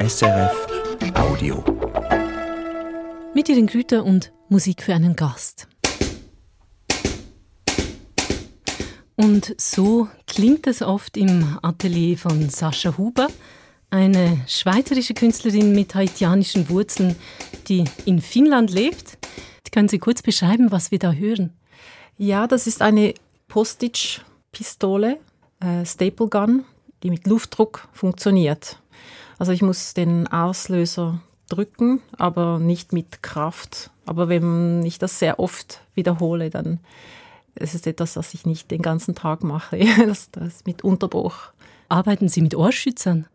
SRF Audio. Mit ihren Güter und Musik für einen Gast. Und so klingt es oft im Atelier von Sascha Huber, eine schweizerische Künstlerin mit haitianischen Wurzeln, die in Finnland lebt. Können Sie kurz beschreiben, was wir da hören? Ja, das ist eine Postage-Pistole, äh, Staple Gun, die mit Luftdruck funktioniert. Also ich muss den Auslöser drücken, aber nicht mit Kraft. Aber wenn ich das sehr oft wiederhole, dann ist es etwas, was ich nicht den ganzen Tag mache. Das, das mit Unterbruch. Arbeiten Sie mit Ohrschützern?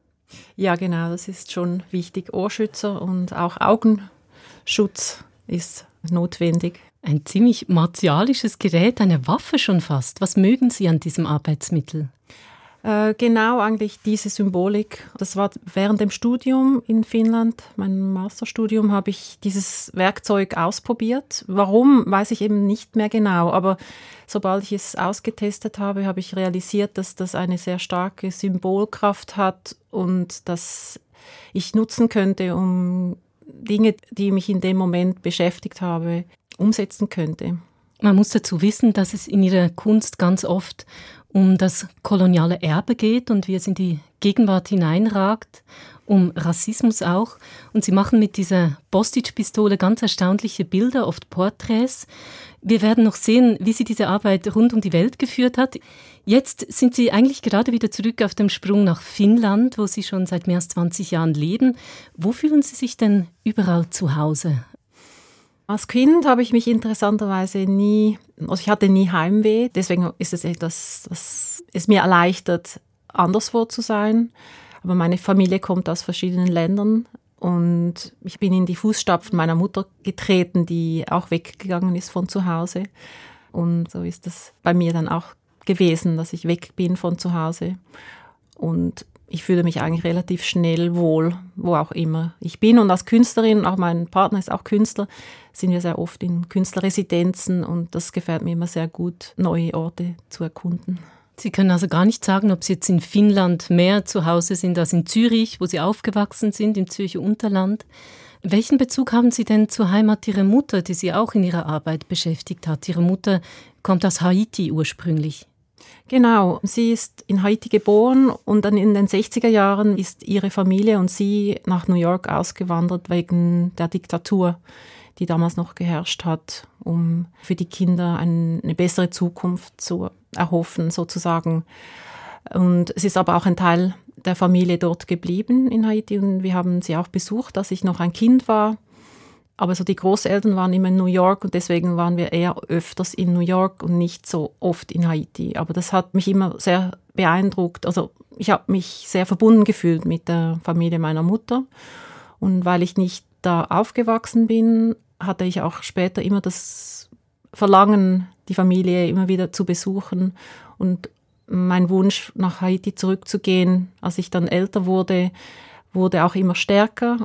Ja, genau, das ist schon wichtig. Ohrschützer und auch Augenschutz ist notwendig. Ein ziemlich martialisches Gerät, eine Waffe schon fast. Was mögen Sie an diesem Arbeitsmittel? Äh, genau eigentlich diese Symbolik. Das war während dem Studium in Finnland, meinem Masterstudium, habe ich dieses Werkzeug ausprobiert. Warum, weiß ich eben nicht mehr genau. Aber sobald ich es ausgetestet habe, habe ich realisiert, dass das eine sehr starke Symbolkraft hat und dass ich nutzen könnte, um Dinge, die mich in dem Moment beschäftigt habe, umsetzen könnte. Man muss dazu wissen, dass es in ihrer Kunst ganz oft um das koloniale Erbe geht und wie es in die Gegenwart hineinragt, um Rassismus auch. Und sie machen mit dieser Bostich-Pistole ganz erstaunliche Bilder, oft Porträts. Wir werden noch sehen, wie sie diese Arbeit rund um die Welt geführt hat. Jetzt sind Sie eigentlich gerade wieder zurück auf dem Sprung nach Finnland, wo Sie schon seit mehr als 20 Jahren leben. Wo fühlen Sie sich denn überall zu Hause? Als Kind habe ich mich interessanterweise nie, also ich hatte nie Heimweh, deswegen ist es etwas, das es mir erleichtert, anderswo zu sein. Aber meine Familie kommt aus verschiedenen Ländern und ich bin in die Fußstapfen meiner Mutter getreten, die auch weggegangen ist von zu Hause. Und so ist es bei mir dann auch gewesen, dass ich weg bin von zu Hause. Und ich fühle mich eigentlich relativ schnell wohl, wo auch immer ich bin. Und als Künstlerin, auch mein Partner ist auch Künstler, sind wir sehr oft in Künstlerresidenzen und das gefällt mir immer sehr gut, neue Orte zu erkunden. Sie können also gar nicht sagen, ob Sie jetzt in Finnland mehr zu Hause sind als in Zürich, wo Sie aufgewachsen sind, im Zürcher Unterland. Welchen Bezug haben Sie denn zur Heimat Ihrer Mutter, die Sie auch in Ihrer Arbeit beschäftigt hat? Ihre Mutter kommt aus Haiti ursprünglich. Genau, sie ist in Haiti geboren und dann in den 60er Jahren ist ihre Familie und sie nach New York ausgewandert wegen der Diktatur, die damals noch geherrscht hat, um für die Kinder eine bessere Zukunft zu erhoffen, sozusagen. Und es ist aber auch ein Teil der Familie dort geblieben in Haiti und wir haben sie auch besucht, als ich noch ein Kind war. Aber so die Großeltern waren immer in New York und deswegen waren wir eher öfters in New York und nicht so oft in Haiti. Aber das hat mich immer sehr beeindruckt. Also ich habe mich sehr verbunden gefühlt mit der Familie meiner Mutter. Und weil ich nicht da aufgewachsen bin, hatte ich auch später immer das Verlangen, die Familie immer wieder zu besuchen. Und mein Wunsch, nach Haiti zurückzugehen, als ich dann älter wurde, wurde auch immer stärker.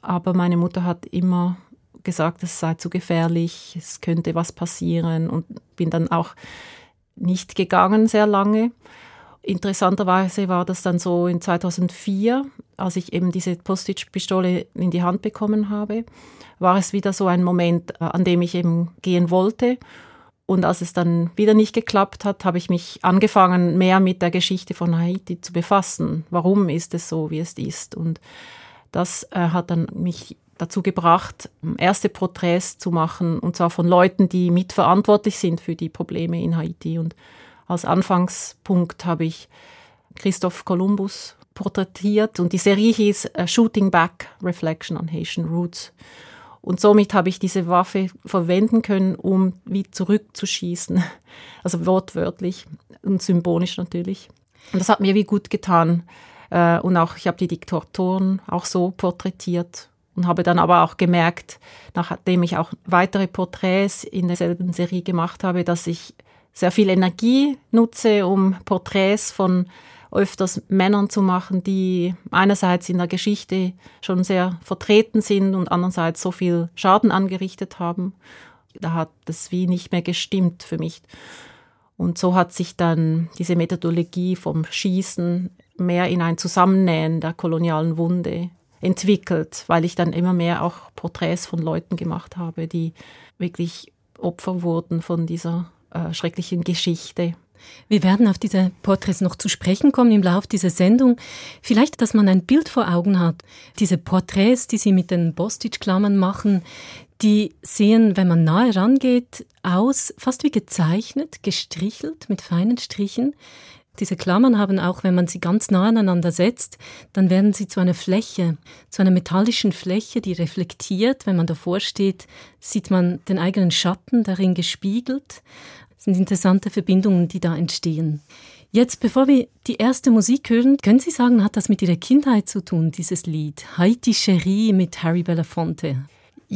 Aber meine Mutter hat immer gesagt, es sei zu gefährlich, es könnte was passieren und bin dann auch nicht gegangen sehr lange. Interessanterweise war das dann so in 2004, als ich eben diese Postage-Pistole in die Hand bekommen habe, war es wieder so ein Moment, äh, an dem ich eben gehen wollte. Und als es dann wieder nicht geklappt hat, habe ich mich angefangen, mehr mit der Geschichte von Haiti zu befassen. Warum ist es so, wie es ist? Und das äh, hat dann mich dazu gebracht, erste Porträts zu machen, und zwar von Leuten, die mitverantwortlich sind für die Probleme in Haiti. Und als Anfangspunkt habe ich Christoph Columbus porträtiert und die Serie hieß Shooting Back Reflection on Haitian Roots. Und somit habe ich diese Waffe verwenden können, um wie zurückzuschießen. Also wortwörtlich und symbolisch natürlich. Und das hat mir wie gut getan. Äh, und auch, ich habe die Diktatoren auch so porträtiert und habe dann aber auch gemerkt, nachdem ich auch weitere Porträts in derselben Serie gemacht habe, dass ich sehr viel Energie nutze, um Porträts von öfters Männern zu machen, die einerseits in der Geschichte schon sehr vertreten sind und andererseits so viel Schaden angerichtet haben. Da hat das wie nicht mehr gestimmt für mich. Und so hat sich dann diese Methodologie vom Schießen mehr in ein Zusammennähen der kolonialen Wunde entwickelt, weil ich dann immer mehr auch Porträts von Leuten gemacht habe, die wirklich Opfer wurden von dieser äh, schrecklichen Geschichte. Wir werden auf diese Porträts noch zu sprechen kommen im Laufe dieser Sendung. Vielleicht, dass man ein Bild vor Augen hat. Diese Porträts, die Sie mit den Bostitch-Klammern machen, die sehen, wenn man nahe rangeht, aus fast wie gezeichnet, gestrichelt mit feinen Strichen. Diese Klammern haben auch, wenn man sie ganz nah aneinander setzt, dann werden sie zu einer Fläche, zu einer metallischen Fläche, die reflektiert. Wenn man davor steht, sieht man den eigenen Schatten darin gespiegelt. Das sind interessante Verbindungen, die da entstehen. Jetzt, bevor wir die erste Musik hören, können Sie sagen, hat das mit Ihrer Kindheit zu tun, dieses Lied? Haiti Cherie mit Harry Belafonte.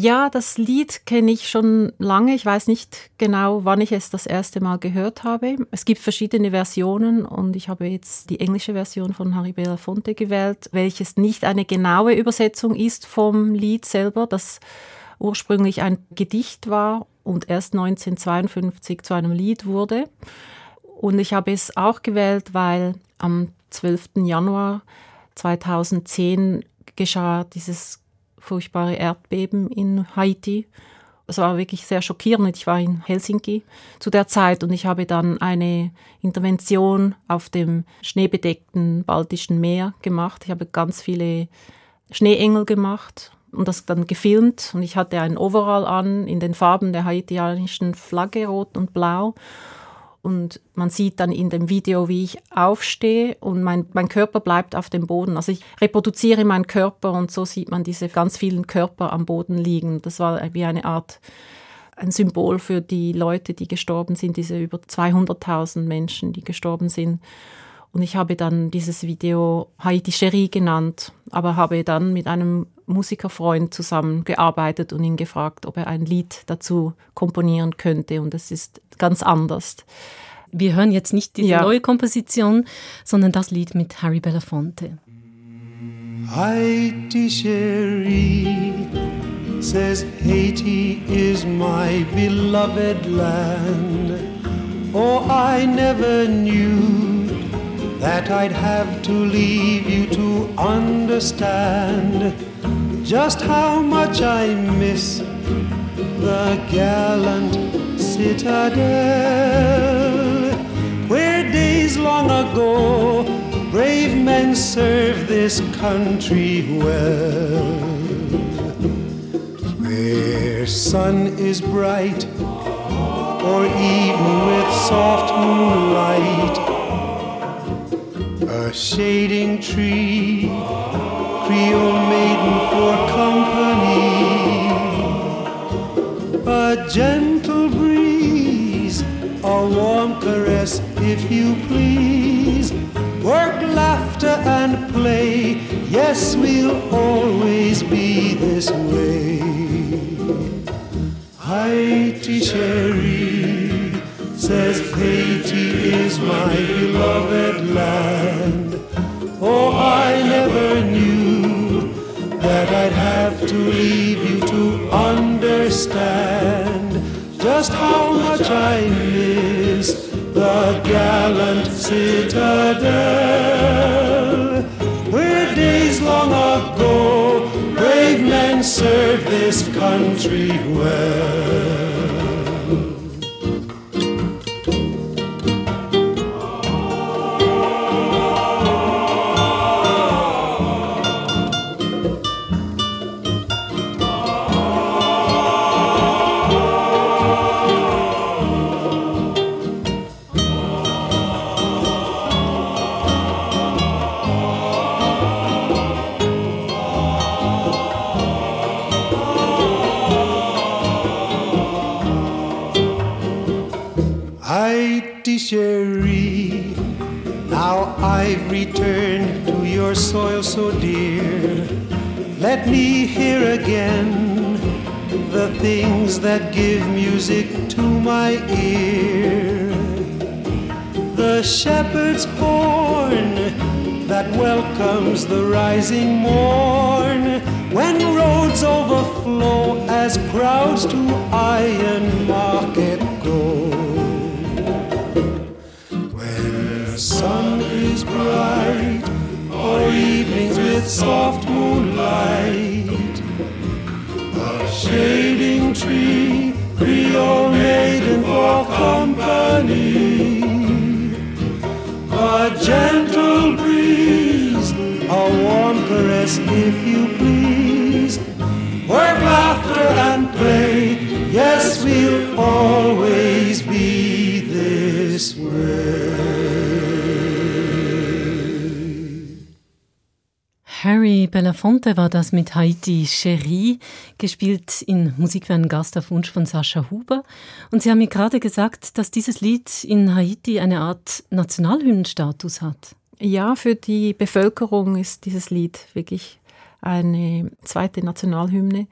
Ja, das Lied kenne ich schon lange. Ich weiß nicht genau, wann ich es das erste Mal gehört habe. Es gibt verschiedene Versionen und ich habe jetzt die englische Version von Harry Belafonte gewählt, welches nicht eine genaue Übersetzung ist vom Lied selber, das ursprünglich ein Gedicht war und erst 1952 zu einem Lied wurde. Und ich habe es auch gewählt, weil am 12. Januar 2010 geschah dieses furchtbare Erdbeben in Haiti. Es war wirklich sehr schockierend. Ich war in Helsinki zu der Zeit und ich habe dann eine Intervention auf dem schneebedeckten Baltischen Meer gemacht. Ich habe ganz viele Schneeengel gemacht und das dann gefilmt und ich hatte ein Overall an in den Farben der haitianischen Flagge rot und blau und man sieht dann in dem Video, wie ich aufstehe und mein, mein Körper bleibt auf dem Boden. Also ich reproduziere meinen Körper und so sieht man diese ganz vielen Körper am Boden liegen. Das war wie eine Art, ein Symbol für die Leute, die gestorben sind, diese über 200.000 Menschen, die gestorben sind. Und ich habe dann dieses Video Haiti Cherie genannt, aber habe dann mit einem Musikerfreund zusammengearbeitet und ihn gefragt, ob er ein Lied dazu komponieren könnte. Und es ist ganz anders. Wir hören jetzt nicht diese ja. neue Komposition, sondern das Lied mit Harry Belafonte. Haiti Cherie says Haiti is my beloved land. Oh, I never knew that I'd have to leave you to understand just how much I miss the gallant citadel where days long ago brave men served this country well. Where sun is bright or evening with soft moonlight, a shading tree Creole maiden for company. A gentle breeze, a warm caress, if you please. Work, laughter, and play. Yes, we'll always be this way. Haiti Cherie my beloved land. Oh, I never knew that I'd have to leave you to understand just how much I miss the gallant citadel where days long ago brave men served this country well. that give music to my ear. The shepherd's horn that welcomes the rising morn. When roads overflow as crowds to Iron Market go. When the sun is bright, or evenings with soft moonlight, the shade if you please. Work, laughter, and play. Yes, we'll always be this way. Harry Belafonte war das mit Haiti Cherie, gespielt in Musik für einen Gast auf Wunsch von Sascha Huber. Und Sie haben mir gerade gesagt, dass dieses Lied in Haiti eine Art Nationalhymnenstatus hat. Ja, für die Bevölkerung ist dieses Lied wirklich eine zweite Nationalhymne.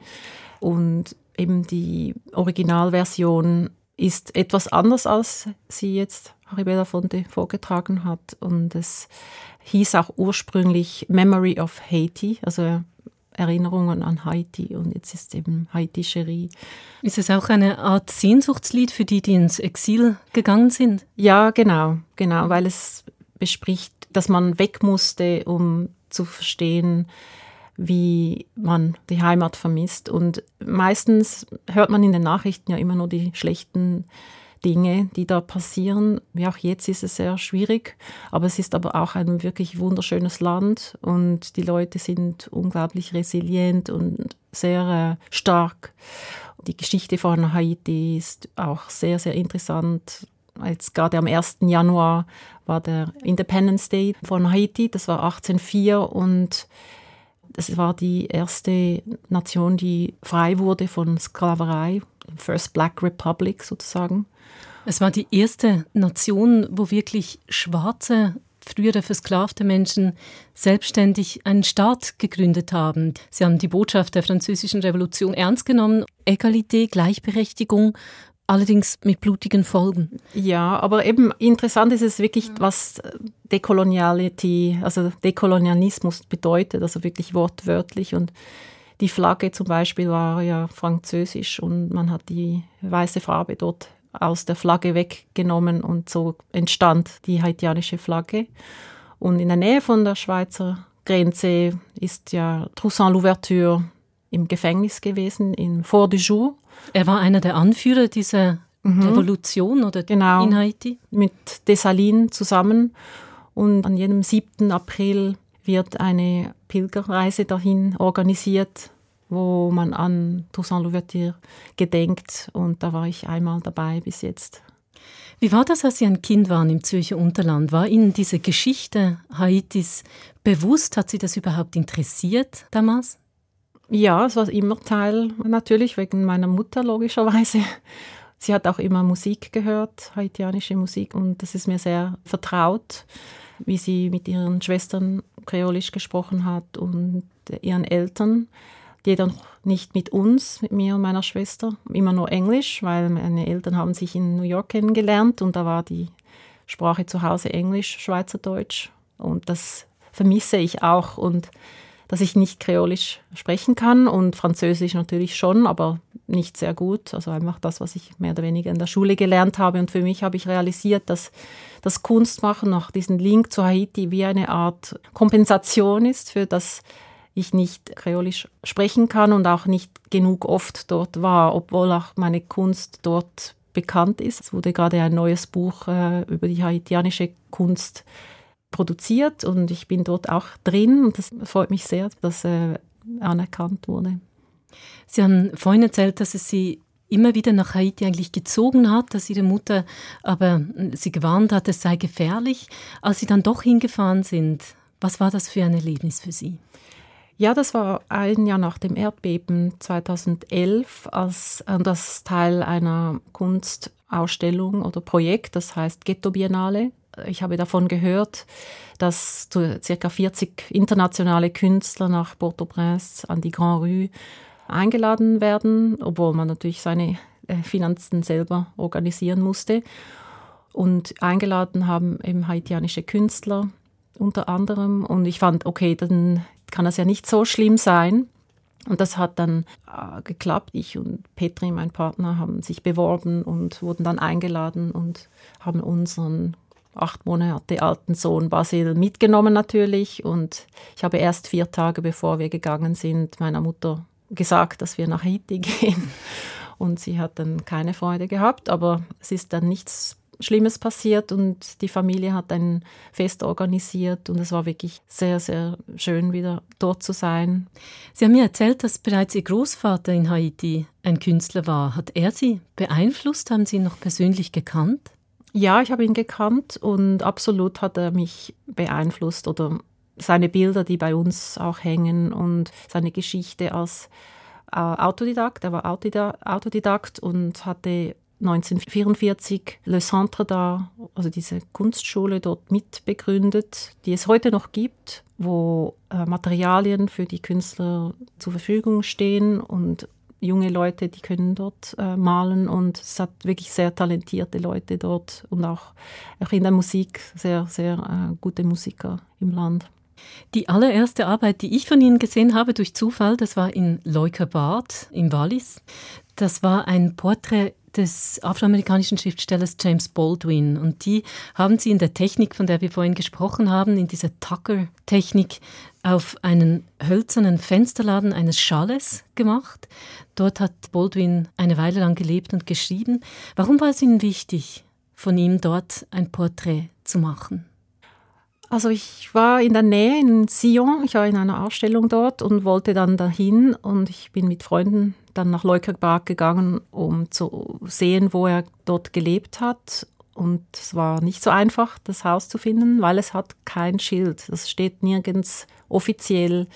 Und eben die Originalversion ist etwas anders, als sie jetzt Harry Belafonte vorgetragen hat. Und es hieß auch ursprünglich Memory of Haiti, also Erinnerungen an Haiti. Und jetzt ist eben Haiti Cherie. Ist es auch eine Art Sehnsuchtslied für die, die ins Exil gegangen sind? Ja, genau, genau, weil es bespricht, dass man weg musste, um zu verstehen, wie man die Heimat vermisst. Und meistens hört man in den Nachrichten ja immer nur die schlechten Dinge, die da passieren. Wie auch jetzt ist es sehr schwierig, aber es ist aber auch ein wirklich wunderschönes Land und die Leute sind unglaublich resilient und sehr äh, stark. Die Geschichte von Haiti ist auch sehr, sehr interessant. Jetzt gerade am 1. Januar war der Independence Day von Haiti, das war 1804 und es war die erste Nation, die frei wurde von Sklaverei, First Black Republic sozusagen. Es war die erste Nation, wo wirklich schwarze, frühere versklavte Menschen selbstständig einen Staat gegründet haben. Sie haben die Botschaft der französischen Revolution ernst genommen. Egalité, Gleichberechtigung allerdings mit blutigen Folgen. Ja, aber eben interessant ist es wirklich, was Dekoloniality, also Dekolonialismus bedeutet, also wirklich wortwörtlich. Und die Flagge zum Beispiel war ja französisch und man hat die weiße Farbe dort aus der Flagge weggenommen und so entstand die haitianische Flagge. Und in der Nähe von der Schweizer Grenze ist ja Toussaint Louverture im Gefängnis gewesen, in Fort du Jour. Er war einer der Anführer dieser mhm. Revolution oder genau, in Haiti? Mit Dessalines zusammen. Und an jedem 7. April wird eine Pilgerreise dahin organisiert, wo man an Toussaint Louverture gedenkt. Und da war ich einmal dabei bis jetzt. Wie war das, als Sie ein Kind waren im Zürcher Unterland? War Ihnen diese Geschichte Haitis bewusst? Hat Sie das überhaupt interessiert damals? Ja, es war immer Teil, natürlich wegen meiner Mutter logischerweise. Sie hat auch immer Musik gehört, haitianische Musik, und das ist mir sehr vertraut, wie sie mit ihren Schwestern kreolisch gesprochen hat und ihren Eltern. Jeder noch nicht mit uns, mit mir und meiner Schwester, immer nur Englisch, weil meine Eltern haben sich in New York kennengelernt und da war die Sprache zu Hause Englisch, Schweizerdeutsch und das vermisse ich auch und dass ich nicht Kreolisch sprechen kann und Französisch natürlich schon, aber nicht sehr gut. Also einfach das, was ich mehr oder weniger in der Schule gelernt habe. Und für mich habe ich realisiert, dass das Kunstmachen nach diesem Link zu Haiti wie eine Art Kompensation ist für das ich nicht Kreolisch sprechen kann und auch nicht genug oft dort war, obwohl auch meine Kunst dort bekannt ist. Es wurde gerade ein neues Buch äh, über die haitianische Kunst produziert und ich bin dort auch drin und das freut mich sehr, dass äh, anerkannt wurde. Sie haben vorhin erzählt, dass es Sie immer wieder nach Haiti eigentlich gezogen hat, dass Ihre Mutter aber äh, Sie gewarnt hat, es sei gefährlich. Als Sie dann doch hingefahren sind, was war das für ein Erlebnis für Sie? Ja, das war ein Jahr nach dem Erdbeben 2011, als äh, das Teil einer Kunstausstellung oder Projekt, das heißt Ghetto Biennale ich habe davon gehört, dass circa 40 internationale Künstler nach Port-au-Prince an die Grand Rue eingeladen werden, obwohl man natürlich seine äh, Finanzen selber organisieren musste. Und eingeladen haben eben haitianische Künstler unter anderem. Und ich fand, okay, dann kann das ja nicht so schlimm sein. Und das hat dann äh, geklappt. Ich und Petri, mein Partner, haben sich beworben und wurden dann eingeladen und haben unseren acht Monate alten Sohn Basil mitgenommen natürlich. Und ich habe erst vier Tage bevor wir gegangen sind, meiner Mutter gesagt, dass wir nach Haiti gehen. Und sie hat dann keine Freude gehabt, aber es ist dann nichts Schlimmes passiert und die Familie hat ein Fest organisiert und es war wirklich sehr, sehr schön, wieder dort zu sein. Sie haben mir erzählt, dass bereits Ihr Großvater in Haiti ein Künstler war. Hat er Sie beeinflusst? Haben Sie ihn noch persönlich gekannt? Ja, ich habe ihn gekannt und absolut hat er mich beeinflusst oder seine Bilder, die bei uns auch hängen und seine Geschichte als äh, Autodidakt. Er war Autodidakt und hatte 1944 Le Centre da, also diese Kunstschule dort mitbegründet, die es heute noch gibt, wo äh, Materialien für die Künstler zur Verfügung stehen und junge Leute, die können dort äh, malen und es hat wirklich sehr talentierte Leute dort und auch, auch in der Musik sehr, sehr äh, gute Musiker im Land. Die allererste Arbeit, die ich von Ihnen gesehen habe durch Zufall, das war in Leukerbad im Wallis. Das war ein Porträt des afroamerikanischen Schriftstellers James Baldwin. Und die haben sie in der Technik, von der wir vorhin gesprochen haben, in dieser Tucker-Technik, auf einen hölzernen Fensterladen eines Schales gemacht. Dort hat Baldwin eine Weile lang gelebt und geschrieben. Warum war es Ihnen wichtig, von ihm dort ein Porträt zu machen? Also ich war in der Nähe in Sion, ich war in einer Ausstellung dort und wollte dann dahin und ich bin mit Freunden dann nach Leukerbad gegangen, um zu sehen, wo er dort gelebt hat. Und es war nicht so einfach, das Haus zu finden, weil es hat kein Schild. Es steht nirgends offiziell,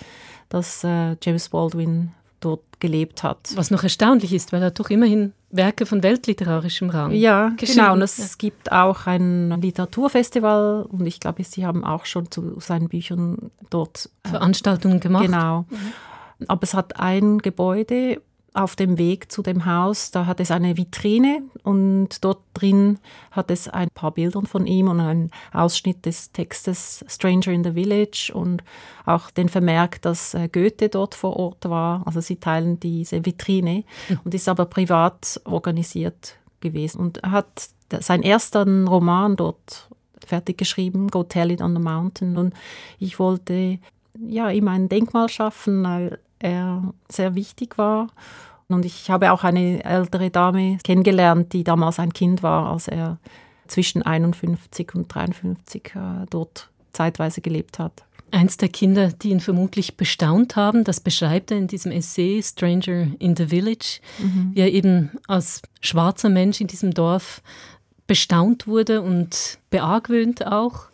dass äh, James Baldwin dort gelebt hat. Was noch erstaunlich ist, weil er doch immerhin Werke von weltliterarischem Rang. Ja, genau. Und es ja. gibt auch ein Literaturfestival und ich glaube, Sie haben auch schon zu seinen Büchern dort äh, Veranstaltungen gemacht. Genau. Mhm. Aber es hat ein Gebäude auf dem Weg zu dem Haus, da hat es eine Vitrine und dort drin hat es ein paar Bilder von ihm und einen Ausschnitt des Textes Stranger in the Village und auch den Vermerk, dass äh, Goethe dort vor Ort war. Also sie teilen diese Vitrine mhm. und ist aber privat organisiert gewesen und er hat seinen ersten Roman dort fertig geschrieben, Go Tell It on the Mountain und ich wollte ja ihm ein Denkmal schaffen, weil er sehr wichtig war. Und ich habe auch eine ältere Dame kennengelernt, die damals ein Kind war, als er zwischen 51 und 53 äh, dort zeitweise gelebt hat. Eins der Kinder, die ihn vermutlich bestaunt haben, das beschreibt er in diesem Essay Stranger in the Village, mhm. wie er eben als schwarzer Mensch in diesem Dorf bestaunt wurde und beargwöhnt auch.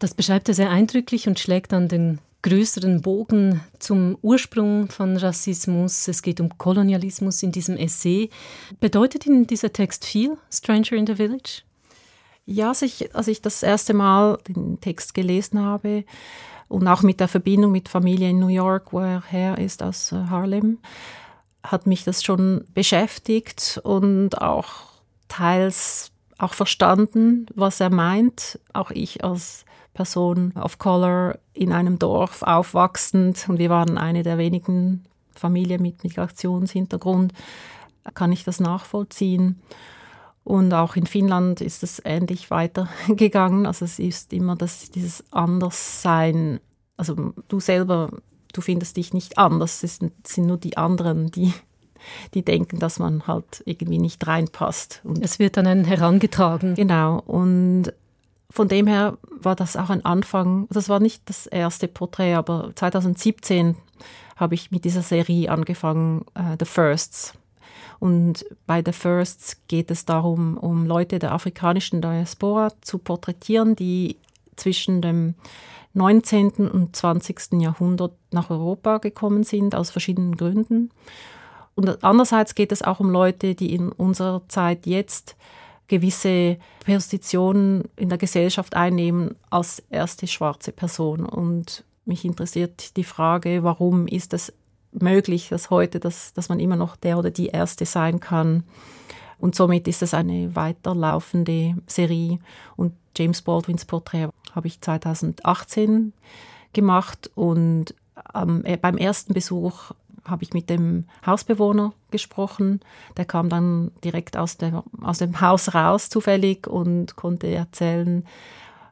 Das beschreibt er sehr eindrücklich und schlägt dann den größeren Bogen zum Ursprung von Rassismus. Es geht um Kolonialismus in diesem Essay. Bedeutet Ihnen dieser Text viel, Stranger in the Village? Ja, als ich, als ich das erste Mal den Text gelesen habe und auch mit der Verbindung mit Familie in New York, wo er her ist aus äh, Harlem, hat mich das schon beschäftigt und auch teils auch verstanden, was er meint. Auch ich als Person of Color in einem Dorf aufwachsend und wir waren eine der wenigen Familien mit Migrationshintergrund, kann ich das nachvollziehen. Und auch in Finnland ist es ähnlich weitergegangen. Also es ist immer das, dieses Anderssein. Also du selber, du findest dich nicht anders. Es sind, sind nur die anderen, die, die denken, dass man halt irgendwie nicht reinpasst. Und es wird an einen herangetragen. Genau. Und von dem her war das auch ein Anfang. Das war nicht das erste Porträt, aber 2017 habe ich mit dieser Serie angefangen, uh, The Firsts. Und bei The Firsts geht es darum, um Leute der afrikanischen Diaspora zu porträtieren, die zwischen dem 19. und 20. Jahrhundert nach Europa gekommen sind, aus verschiedenen Gründen. Und andererseits geht es auch um Leute, die in unserer Zeit jetzt gewisse Positionen in der Gesellschaft einnehmen als erste schwarze Person. Und mich interessiert die Frage, warum ist es möglich, dass heute, dass, dass man immer noch der oder die Erste sein kann. Und somit ist es eine weiterlaufende Serie. Und James Baldwins Porträt habe ich 2018 gemacht und ähm, beim ersten Besuch habe ich mit dem Hausbewohner gesprochen. Der kam dann direkt aus, der, aus dem Haus raus zufällig und konnte erzählen,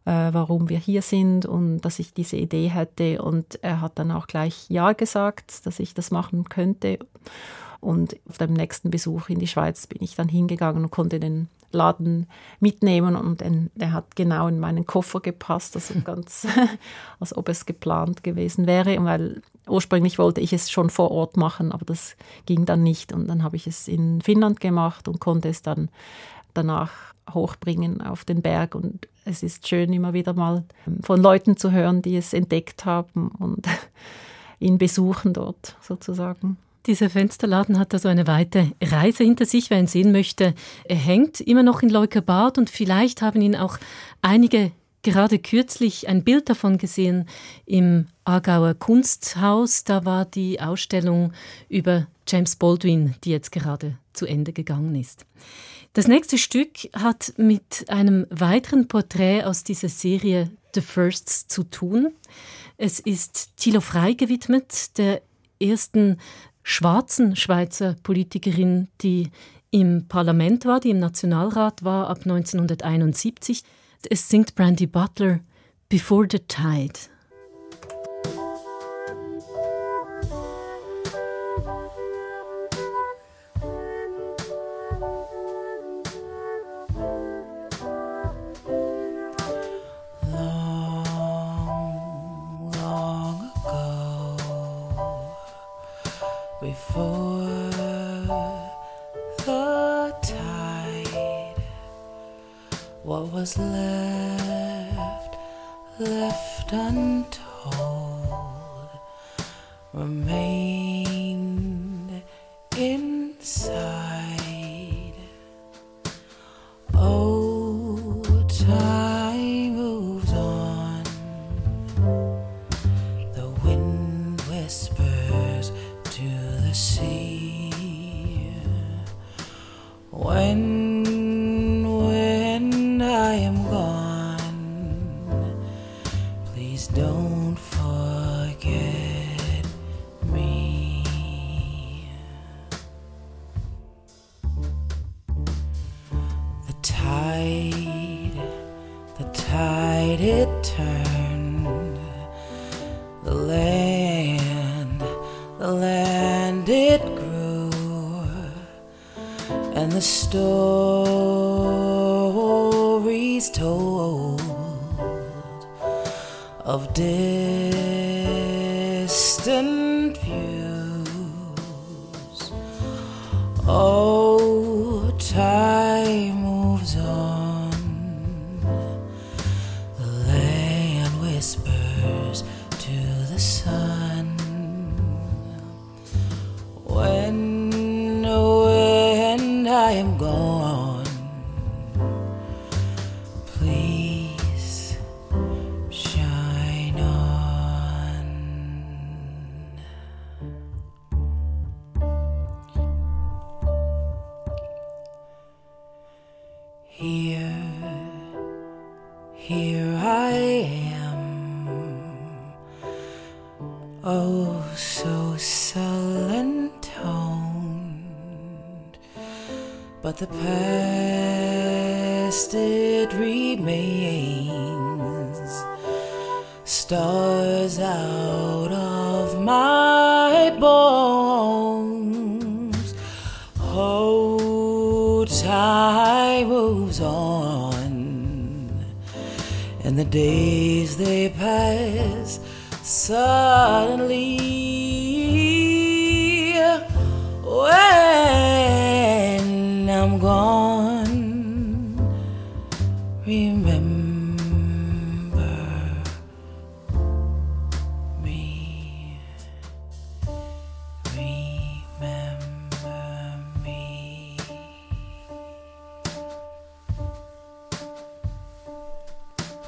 äh, warum wir hier sind und dass ich diese Idee hätte. Und er hat dann auch gleich Ja gesagt, dass ich das machen könnte. Und auf dem nächsten Besuch in die Schweiz bin ich dann hingegangen und konnte den Laden mitnehmen und der hat genau in meinen Koffer gepasst, also ganz, als ob es geplant gewesen wäre, weil ursprünglich wollte ich es schon vor Ort machen, aber das ging dann nicht und dann habe ich es in Finnland gemacht und konnte es dann danach hochbringen auf den Berg und es ist schön immer wieder mal von Leuten zu hören, die es entdeckt haben und ihn besuchen dort sozusagen. Dieser Fensterladen hat also eine weite Reise hinter sich. Wer ihn sehen möchte, er hängt immer noch in Leukebad und vielleicht haben ihn auch einige gerade kürzlich ein Bild davon gesehen im Aargauer Kunsthaus. Da war die Ausstellung über James Baldwin, die jetzt gerade zu Ende gegangen ist. Das nächste Stück hat mit einem weiteren Porträt aus dieser Serie The Firsts zu tun. Es ist Thilo Frey gewidmet, der ersten schwarzen Schweizer Politikerin, die im Parlament war, die im Nationalrat war ab 1971. Es singt Brandy Butler Before the Tide. When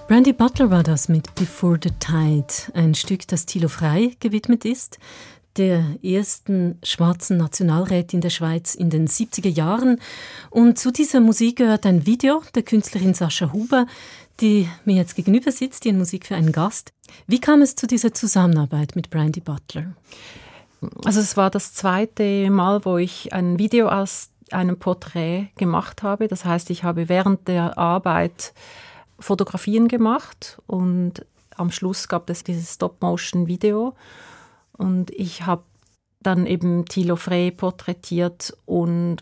Randy Butler war das mit Before the Tide, ein Stück, das Thilo Frey gewidmet ist, der ersten schwarzen Nationalrätin der Schweiz in den 70er Jahren. Und zu dieser Musik gehört ein Video der Künstlerin Sascha Huber, die mir jetzt gegenüber sitzt, die Musik für einen Gast. Wie kam es zu dieser Zusammenarbeit mit Brandy Butler? Also es war das zweite Mal, wo ich ein Video aus einem Porträt gemacht habe. Das heißt, ich habe während der Arbeit Fotografien gemacht und am Schluss gab es dieses Stop-Motion-Video und ich habe dann eben Thilo Frey porträtiert und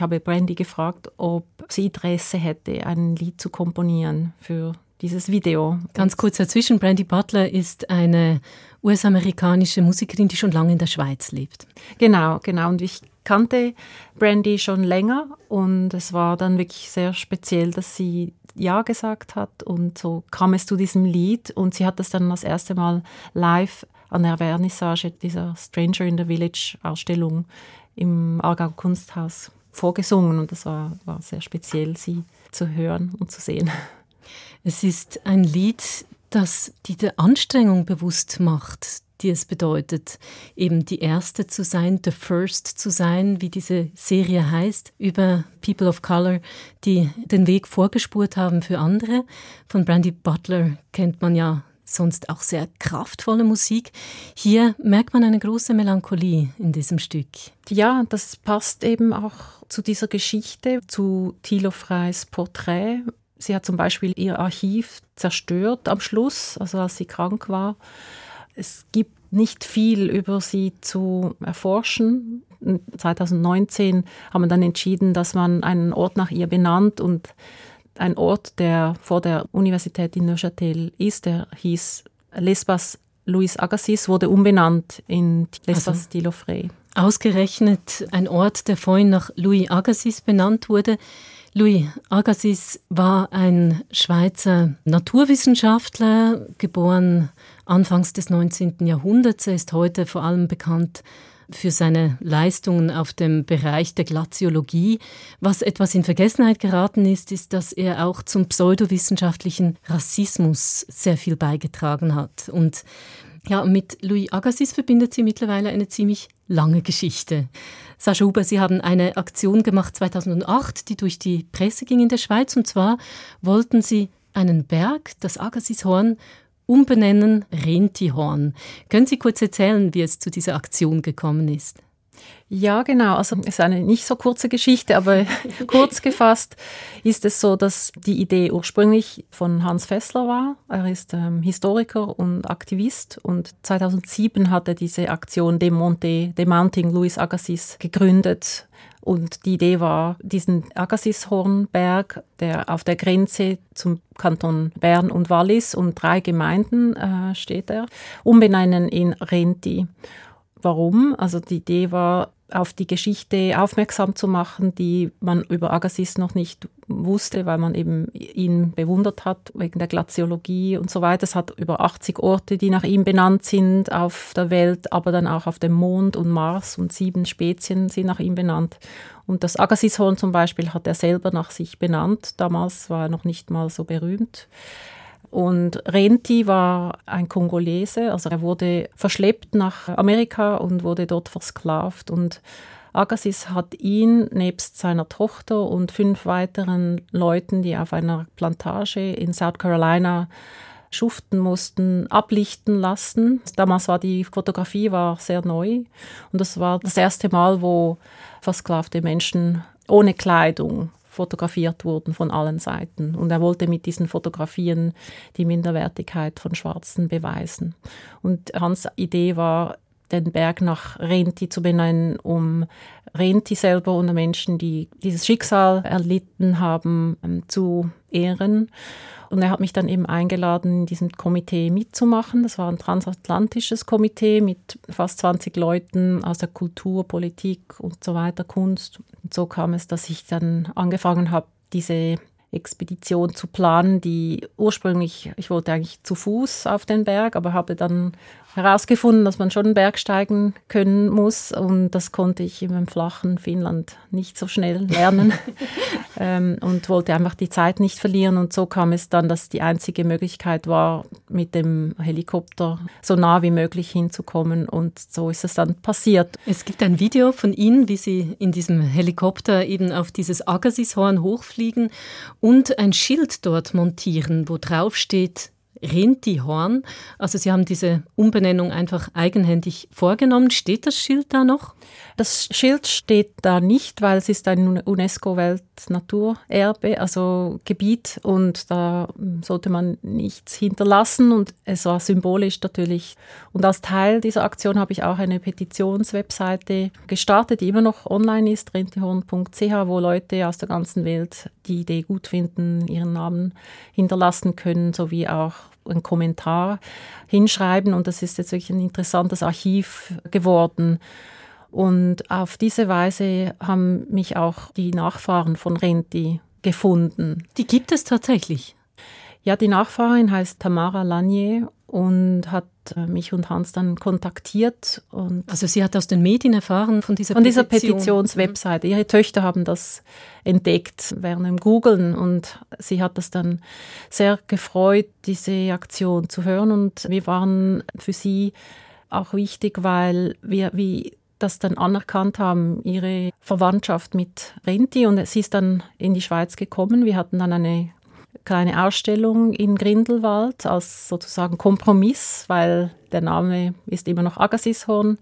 habe Brandy gefragt, ob sie Interesse hätte, ein Lied zu komponieren für dieses Video. Ganz kurz dazwischen, Brandy Butler ist eine US-amerikanische Musikerin, die schon lange in der Schweiz lebt. Genau, genau. Und ich kannte Brandy schon länger und es war dann wirklich sehr speziell, dass sie Ja gesagt hat und so kam es zu diesem Lied und sie hat das dann das erste Mal live an der Vernissage dieser Stranger in the Village Ausstellung im Aargau Kunsthaus vorgesungen und das war, war sehr speziell, sie zu hören und zu sehen. Es ist ein Lied, das diese Anstrengung bewusst macht, die es bedeutet, eben die Erste zu sein, the First zu sein, wie diese Serie heißt, über People of Color, die den Weg vorgespurt haben für andere. Von Brandy Butler kennt man ja sonst auch sehr kraftvolle Musik. Hier merkt man eine große Melancholie in diesem Stück. Ja, das passt eben auch zu dieser Geschichte, zu Thilo Freys Porträt. Sie hat zum Beispiel ihr Archiv zerstört am Schluss, also als sie krank war. Es gibt nicht viel über sie zu erforschen. 2019 haben wir dann entschieden, dass man einen Ort nach ihr benannt und ein Ort, der vor der Universität in Neuchâtel ist, der hieß Lesbas Louis Agassiz, wurde umbenannt in Lesbas also, Dilofrey. Ausgerechnet ein Ort, der vorhin nach Louis Agassiz benannt wurde. Louis Agassiz war ein Schweizer Naturwissenschaftler, geboren Anfangs des 19. Jahrhunderts. Er ist heute vor allem bekannt für seine Leistungen auf dem Bereich der Glaziologie. Was etwas in Vergessenheit geraten ist, ist, dass er auch zum pseudowissenschaftlichen Rassismus sehr viel beigetragen hat. Und ja, mit Louis Agassiz verbindet sie mittlerweile eine ziemlich lange Geschichte. Sascha Huber, Sie haben eine Aktion gemacht 2008, die durch die Presse ging in der Schweiz. Und zwar wollten Sie einen Berg, das Agassizhorn, umbenennen Rentihorn. Können Sie kurz erzählen, wie es zu dieser Aktion gekommen ist? Ja, genau. Also es ist eine nicht so kurze Geschichte, aber kurz gefasst ist es so, dass die Idee ursprünglich von Hans Fessler war. Er ist ähm, Historiker und Aktivist und 2007 hat er diese Aktion Demonte, Demounting Louis Agassiz gegründet und die Idee war, diesen Agassizhornberg, der auf der Grenze zum Kanton Bern und Wallis und drei Gemeinden äh, steht er, umbenennen in Renti. Warum? Also die Idee war, auf die Geschichte aufmerksam zu machen, die man über Agassiz noch nicht wusste, weil man eben ihn bewundert hat wegen der Glaziologie und so weiter. Es hat über 80 Orte, die nach ihm benannt sind auf der Welt, aber dann auch auf dem Mond und Mars und sieben Spezien sind nach ihm benannt. Und das Agassizhorn zum Beispiel hat er selber nach sich benannt. Damals war er noch nicht mal so berühmt. Und Renti war ein Kongolese, also er wurde verschleppt nach Amerika und wurde dort versklavt. Und Agassiz hat ihn nebst seiner Tochter und fünf weiteren Leuten, die auf einer Plantage in South Carolina schuften mussten, ablichten lassen. Damals war die Fotografie war sehr neu und das war das erste Mal, wo versklavte Menschen ohne Kleidung fotografiert wurden von allen Seiten. Und er wollte mit diesen Fotografien die Minderwertigkeit von Schwarzen beweisen. Und Hans Idee war, den Berg nach Renti zu benennen, um Renti selber und Menschen, die dieses Schicksal erlitten haben, ähm, zu ehren. Und er hat mich dann eben eingeladen, in diesem Komitee mitzumachen. Das war ein transatlantisches Komitee mit fast 20 Leuten aus der Kultur, Politik und so weiter, Kunst. Und so kam es, dass ich dann angefangen habe, diese Expedition zu planen, die ursprünglich, ich wollte eigentlich zu Fuß auf den Berg, aber habe dann herausgefunden, dass man schon einen Berg steigen können muss. Und das konnte ich im flachen Finnland nicht so schnell lernen. Ähm, und wollte einfach die Zeit nicht verlieren. Und so kam es dann, dass die einzige Möglichkeit war, mit dem Helikopter so nah wie möglich hinzukommen. Und so ist es dann passiert. Es gibt ein Video von Ihnen, wie Sie in diesem Helikopter eben auf dieses Agassizhorn hochfliegen und ein Schild dort montieren, wo drauf steht Rentihorn. Also Sie haben diese Umbenennung einfach eigenhändig vorgenommen. Steht das Schild da noch? Das Schild steht da nicht, weil es ist ein UNESCO-Weltnaturerbe, also Gebiet und da sollte man nichts hinterlassen und es war symbolisch natürlich. Und als Teil dieser Aktion habe ich auch eine Petitionswebseite gestartet, die immer noch online ist, rentihorn.ch, wo Leute aus der ganzen Welt die Idee gut finden, ihren Namen hinterlassen können, sowie auch einen Kommentar hinschreiben. Und das ist jetzt wirklich ein interessantes Archiv geworden. Und auf diese Weise haben mich auch die Nachfahren von Renti gefunden. Die gibt es tatsächlich. Ja, die Nachfahrin heißt Tamara Lanier und hat äh, mich und Hans dann kontaktiert. Und also sie hat aus den Medien erfahren von dieser Von dieser Petitionswebseite. Ihre Töchter haben das entdeckt während dem Googlen und sie hat das dann sehr gefreut, diese Aktion zu hören. Und wir waren für sie auch wichtig, weil wir wie das dann anerkannt haben, ihre Verwandtschaft mit Renti. Und sie ist dann in die Schweiz gekommen. Wir hatten dann eine kleine Ausstellung in Grindelwald als sozusagen Kompromiss, weil der Name ist immer noch Agassishorn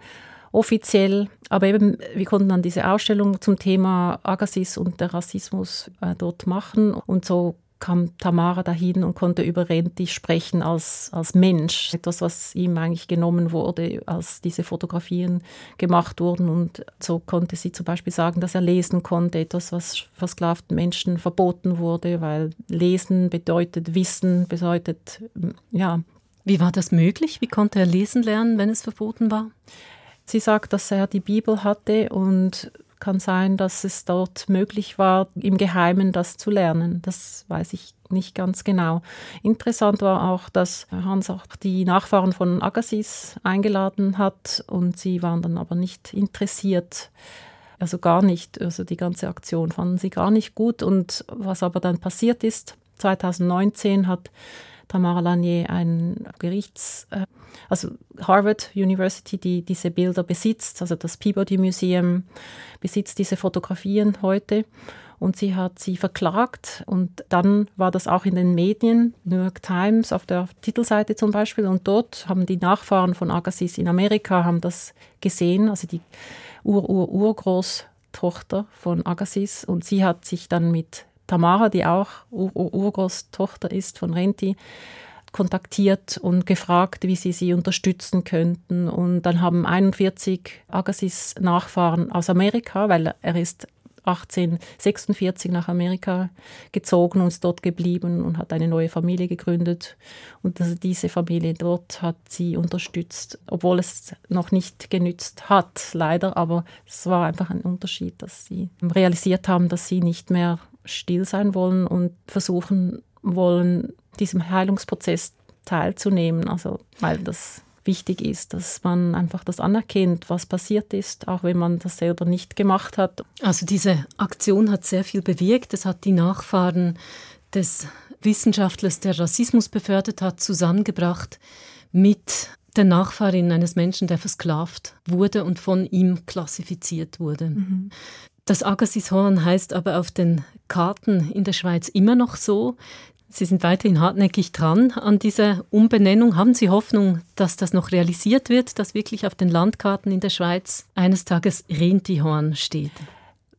offiziell. Aber eben, wir konnten dann diese Ausstellung zum Thema Agassiz und der Rassismus äh, dort machen. Und so kam Tamara dahin und konnte über Renti sprechen als, als Mensch. Etwas, was ihm eigentlich genommen wurde, als diese Fotografien gemacht wurden. Und so konnte sie zum Beispiel sagen, dass er lesen konnte, etwas, was versklavten Menschen verboten wurde, weil Lesen bedeutet Wissen, bedeutet, ja. Wie war das möglich? Wie konnte er lesen lernen, wenn es verboten war? Sie sagt, dass er die Bibel hatte und kann sein, dass es dort möglich war, im Geheimen das zu lernen. Das weiß ich nicht ganz genau. Interessant war auch, dass Hans auch die Nachfahren von Agassiz eingeladen hat und sie waren dann aber nicht interessiert. Also gar nicht. Also die ganze Aktion fanden sie gar nicht gut. Und was aber dann passiert ist, 2019 hat Tamara Lanier ein Gerichts, äh, also Harvard University, die diese Bilder besitzt, also das Peabody Museum besitzt diese Fotografien heute. Und sie hat sie verklagt. Und dann war das auch in den Medien, New York Times auf der Titelseite zum Beispiel. Und dort haben die Nachfahren von Agassiz in Amerika haben das gesehen, also die Ur-Ur-Urgroßtochter von Agassiz. Und sie hat sich dann mit Tamara, die auch Ur Urgroßtochter ist von Renti, kontaktiert und gefragt, wie sie sie unterstützen könnten. Und dann haben 41 Agassiz Nachfahren aus Amerika, weil er ist 1846 nach Amerika gezogen und ist dort geblieben und hat eine neue Familie gegründet. Und diese Familie dort hat sie unterstützt, obwohl es noch nicht genützt hat, leider. Aber es war einfach ein Unterschied, dass sie realisiert haben, dass sie nicht mehr still sein wollen und versuchen wollen, diesem Heilungsprozess teilzunehmen. Also, weil das wichtig ist, dass man einfach das anerkennt, was passiert ist, auch wenn man das selber nicht gemacht hat. Also diese Aktion hat sehr viel bewirkt. Es hat die Nachfahren des Wissenschaftlers, der Rassismus befördert hat, zusammengebracht mit der Nachfahrin eines Menschen, der versklavt wurde und von ihm klassifiziert wurde. Mhm. Das Agassishorn heißt aber auf den Karten in der Schweiz immer noch so. Sie sind weiterhin hartnäckig dran an dieser Umbenennung. Haben Sie Hoffnung, dass das noch realisiert wird, dass wirklich auf den Landkarten in der Schweiz eines Tages Rentihorn steht?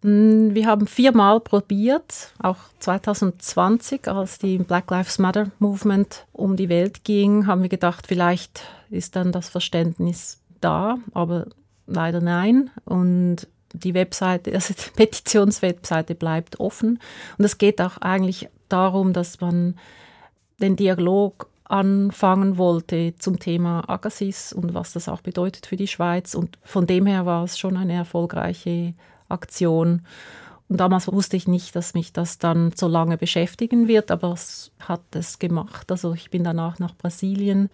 Mm, wir haben viermal probiert, auch 2020, als die Black Lives Matter Movement um die Welt ging, haben wir gedacht, vielleicht ist dann das Verständnis da, aber leider nein. Und die Webseite, also die Petitionswebseite bleibt offen. Und es geht auch eigentlich darum, dass man den Dialog anfangen wollte zum Thema Agassiz und was das auch bedeutet für die Schweiz. Und von dem her war es schon eine erfolgreiche Aktion. Und damals wusste ich nicht, dass mich das dann so lange beschäftigen wird, aber es hat es gemacht. Also ich bin danach nach Brasilien.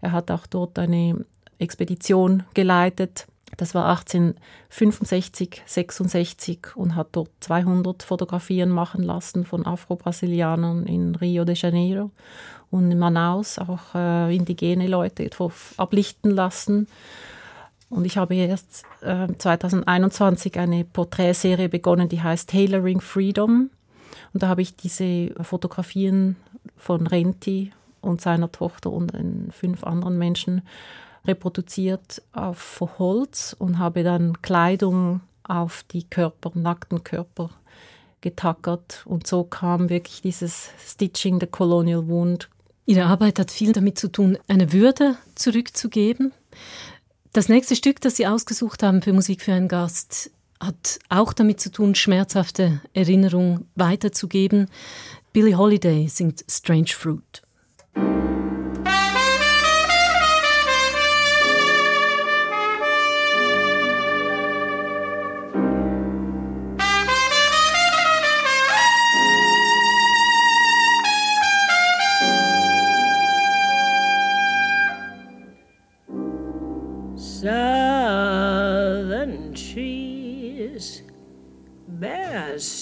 Er hat auch dort eine Expedition geleitet das war 1865, 66 und hat dort 200 Fotografien machen lassen von Afro-Brasilianern in Rio de Janeiro und in Manaus auch äh, indigene Leute ablichten lassen. Und ich habe jetzt äh, 2021 eine Porträtserie begonnen, die heißt Tailoring Freedom. Und da habe ich diese Fotografien von Renti und seiner Tochter und fünf anderen Menschen reproduziert auf Holz und habe dann Kleidung auf die Körper, nackten Körper getackert. Und so kam wirklich dieses Stitching the Colonial Wound. Ihre Arbeit hat viel damit zu tun, eine Würde zurückzugeben. Das nächste Stück, das Sie ausgesucht haben für Musik für einen Gast, hat auch damit zu tun, schmerzhafte Erinnerungen weiterzugeben. Billie Holiday singt Strange Fruit.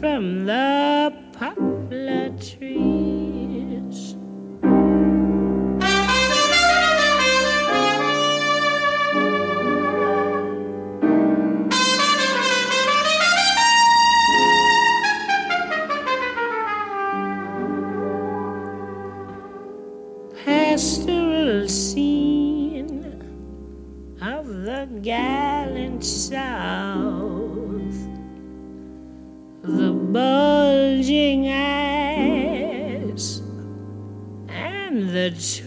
from the poplar trees.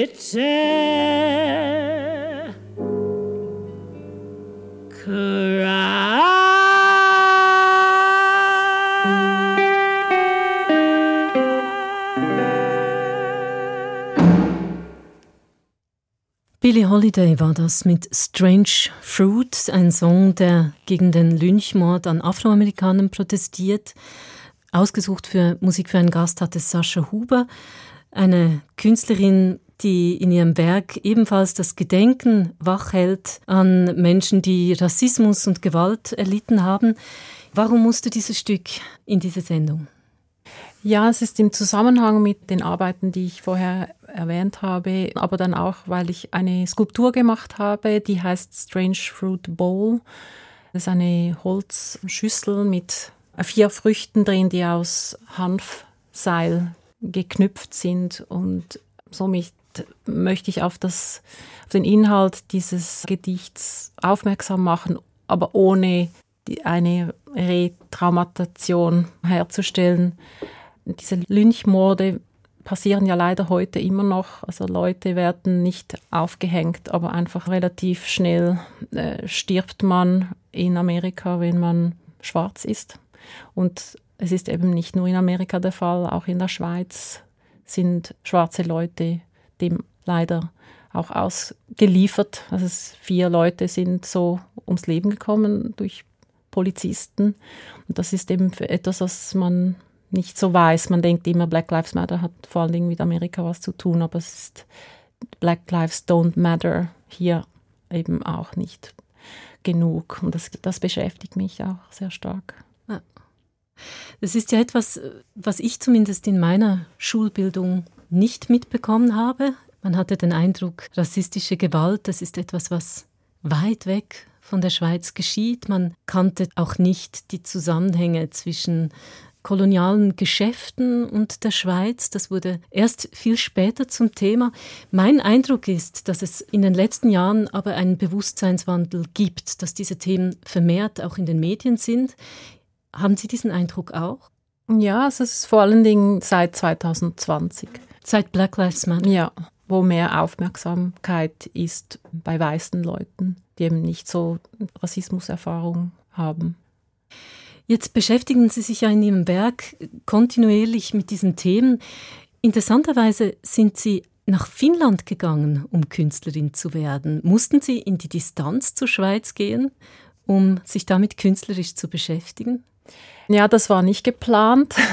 And bitter. Billie Holiday war das mit Strange Fruit, ein Song, der gegen den Lynchmord an Afroamerikanern protestiert. Ausgesucht für Musik für einen Gast hatte Sascha Huber, eine Künstlerin, die in ihrem Werk ebenfalls das Gedenken wachhält an Menschen, die Rassismus und Gewalt erlitten haben. Warum musste dieses Stück in diese Sendung? Ja, es ist im Zusammenhang mit den Arbeiten, die ich vorher erwähnt habe, aber dann auch, weil ich eine Skulptur gemacht habe, die heißt Strange Fruit Bowl. Das ist eine Holzschüssel mit vier Früchten drin, die aus Hanfseil geknüpft sind und somit möchte ich auf, das, auf den Inhalt dieses Gedichts aufmerksam machen, aber ohne die, eine Retraumatation herzustellen diese Lynchmorde passieren ja leider heute immer noch. Also Leute werden nicht aufgehängt, aber einfach relativ schnell äh, stirbt man in Amerika, wenn man schwarz ist. Und es ist eben nicht nur in Amerika der Fall, auch in der Schweiz sind schwarze Leute dem leider auch ausgeliefert. Also vier Leute sind so ums Leben gekommen durch Polizisten. Und das ist eben etwas, was man nicht so weiß. Man denkt immer, Black Lives Matter hat vor allen Dingen mit Amerika was zu tun, aber es ist Black Lives Don't Matter hier eben auch nicht genug. Und das, das beschäftigt mich auch sehr stark. Das ist ja etwas, was ich zumindest in meiner Schulbildung nicht mitbekommen habe. Man hatte den Eindruck, rassistische Gewalt, das ist etwas, was weit weg von der Schweiz geschieht. Man kannte auch nicht die Zusammenhänge zwischen kolonialen Geschäften und der Schweiz. Das wurde erst viel später zum Thema. Mein Eindruck ist, dass es in den letzten Jahren aber einen Bewusstseinswandel gibt, dass diese Themen vermehrt auch in den Medien sind. Haben Sie diesen Eindruck auch? Ja, es ist vor allen Dingen seit 2020. Seit Black Lives Matter? Ja, wo mehr Aufmerksamkeit ist bei weißen Leuten, die eben nicht so Rassismuserfahrung haben. Jetzt beschäftigen Sie sich ja in Ihrem Werk kontinuierlich mit diesen Themen. Interessanterweise sind Sie nach Finnland gegangen, um Künstlerin zu werden. Mussten Sie in die Distanz zur Schweiz gehen, um sich damit künstlerisch zu beschäftigen? Ja, das war nicht geplant.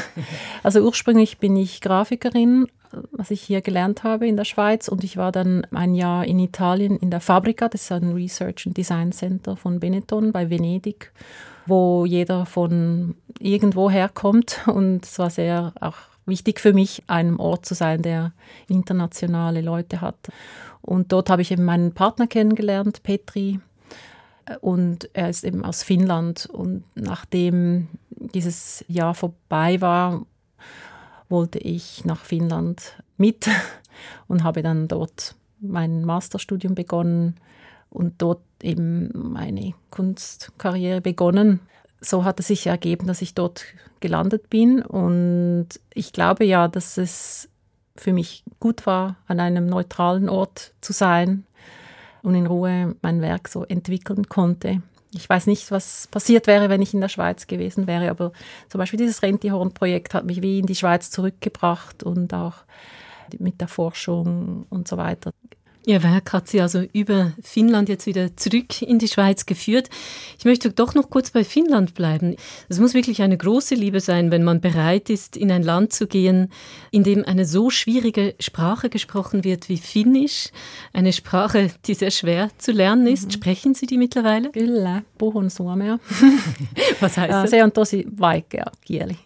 Also ursprünglich bin ich Grafikerin, was ich hier gelernt habe in der Schweiz und ich war dann ein Jahr in Italien in der Fabrica, das ist ein Research and Design Center von Benetton bei Venedig wo jeder von irgendwo herkommt. Und es war sehr auch wichtig für mich, einem Ort zu sein, der internationale Leute hat. Und dort habe ich eben meinen Partner kennengelernt, Petri. Und er ist eben aus Finnland. Und nachdem dieses Jahr vorbei war, wollte ich nach Finnland mit und habe dann dort mein Masterstudium begonnen und dort eben meine Kunstkarriere begonnen. So hat es sich ergeben, dass ich dort gelandet bin und ich glaube ja, dass es für mich gut war, an einem neutralen Ort zu sein und in Ruhe mein Werk so entwickeln konnte. Ich weiß nicht, was passiert wäre, wenn ich in der Schweiz gewesen wäre, aber zum Beispiel dieses Rentihorn-Projekt hat mich wie in die Schweiz zurückgebracht und auch mit der Forschung und so weiter. Ihr Werk hat Sie also über Finnland jetzt wieder zurück in die Schweiz geführt. Ich möchte doch noch kurz bei Finnland bleiben. Es muss wirklich eine große Liebe sein, wenn man bereit ist, in ein Land zu gehen, in dem eine so schwierige Sprache gesprochen wird wie Finnisch. Eine Sprache, die sehr schwer zu lernen ist. Mhm. Sprechen Sie die mittlerweile? Kyllä, puhun suomea. Was heißt das? Se on tosi vaikea kieli,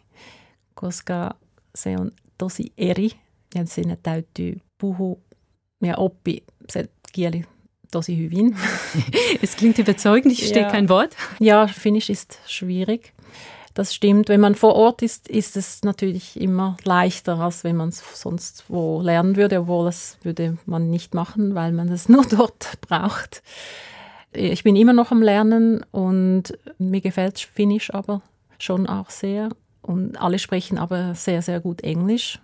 koska se on tosi eri ja sinne täytyy puhua ja oppi kieli tosi hyvin. es klingt überzeugend, ich verstehe ja. kein Wort. Ja, Finnisch ist schwierig. Das stimmt. Wenn man vor Ort ist, ist es natürlich immer leichter, als wenn man es sonst wo lernen würde, obwohl das würde man nicht machen, weil man es nur dort braucht. Ich bin immer noch am Lernen und mir gefällt Finnisch aber schon auch sehr. Und alle sprechen aber sehr, sehr gut Englisch.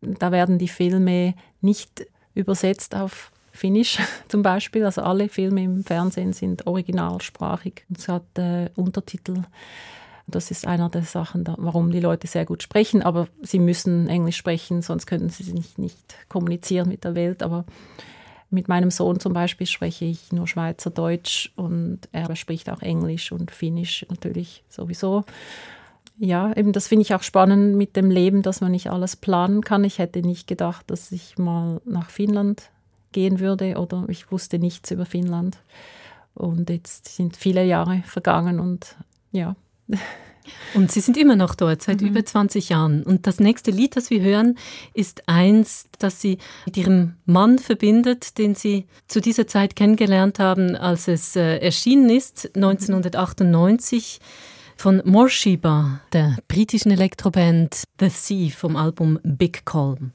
Da werden die Filme nicht übersetzt auf Finnisch zum Beispiel. Also alle Filme im Fernsehen sind originalsprachig. Es hat äh, Untertitel. Das ist einer der Sachen, warum die Leute sehr gut sprechen. Aber sie müssen Englisch sprechen, sonst könnten sie nicht, nicht kommunizieren mit der Welt. Aber mit meinem Sohn zum Beispiel spreche ich nur Schweizerdeutsch und er spricht auch Englisch und Finnisch natürlich sowieso ja, eben das finde ich auch spannend mit dem Leben, dass man nicht alles planen kann. Ich hätte nicht gedacht, dass ich mal nach Finnland gehen würde oder ich wusste nichts über Finnland. Und jetzt sind viele Jahre vergangen und ja. Und Sie sind immer noch dort, seit mhm. über 20 Jahren. Und das nächste Lied, das wir hören, ist eins, das Sie mit Ihrem Mann verbindet, den Sie zu dieser Zeit kennengelernt haben, als es äh, erschienen ist, 1998 von Morshiba, der britischen Elektroband The Sea vom Album Big Calm.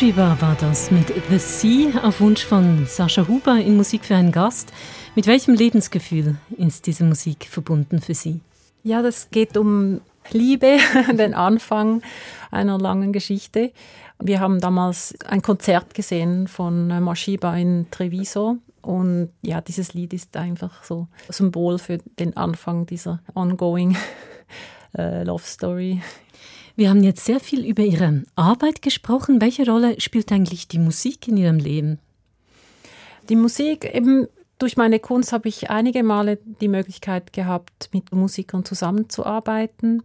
Morshiba war das mit The Sea auf Wunsch von Sascha Huber in Musik für einen Gast. Mit welchem Lebensgefühl ist diese Musik verbunden für Sie? Ja, das geht um Liebe, den Anfang einer langen Geschichte. Wir haben damals ein Konzert gesehen von Morshiba in Treviso und ja, dieses Lied ist einfach so Symbol für den Anfang dieser ongoing äh, Love Story wir haben jetzt sehr viel über Ihre Arbeit gesprochen. Welche Rolle spielt eigentlich die Musik in Ihrem Leben? Die Musik, eben durch meine Kunst habe ich einige Male die Möglichkeit gehabt, mit Musikern zusammenzuarbeiten,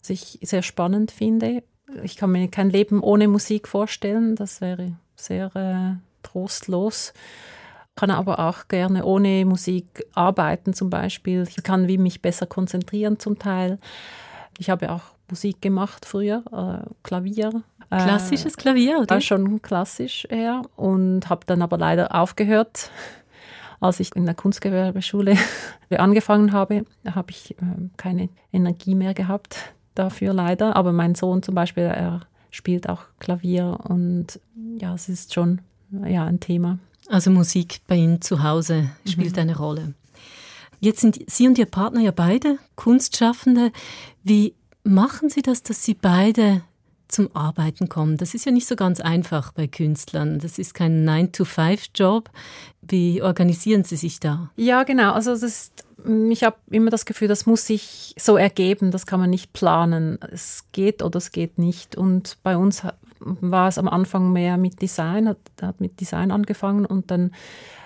was ich sehr spannend finde. Ich kann mir kein Leben ohne Musik vorstellen, das wäre sehr äh, trostlos. Kann aber auch gerne ohne Musik arbeiten zum Beispiel. Ich kann wie mich besser konzentrieren zum Teil. Ich habe auch Musik gemacht früher, äh, Klavier. Klassisches Klavier, oder? War schon klassisch, ja. Und habe dann aber leider aufgehört. Als ich in der Kunstgewerbeschule angefangen habe, habe ich äh, keine Energie mehr gehabt dafür leider. Aber mein Sohn zum Beispiel, er spielt auch Klavier und ja, es ist schon ja, ein Thema. Also Musik bei Ihnen zu Hause spielt mhm. eine Rolle. Jetzt sind Sie und Ihr Partner ja beide Kunstschaffende. Wie machen Sie das, dass Sie beide zum Arbeiten kommen? Das ist ja nicht so ganz einfach bei Künstlern. Das ist kein 9-to-5-Job. Wie organisieren Sie sich da? Ja, genau. Also das ist, ich habe immer das Gefühl, das muss sich so ergeben. Das kann man nicht planen. Es geht oder es geht nicht. Und bei uns war es am Anfang mehr mit Design, hat, hat mit Design angefangen und dann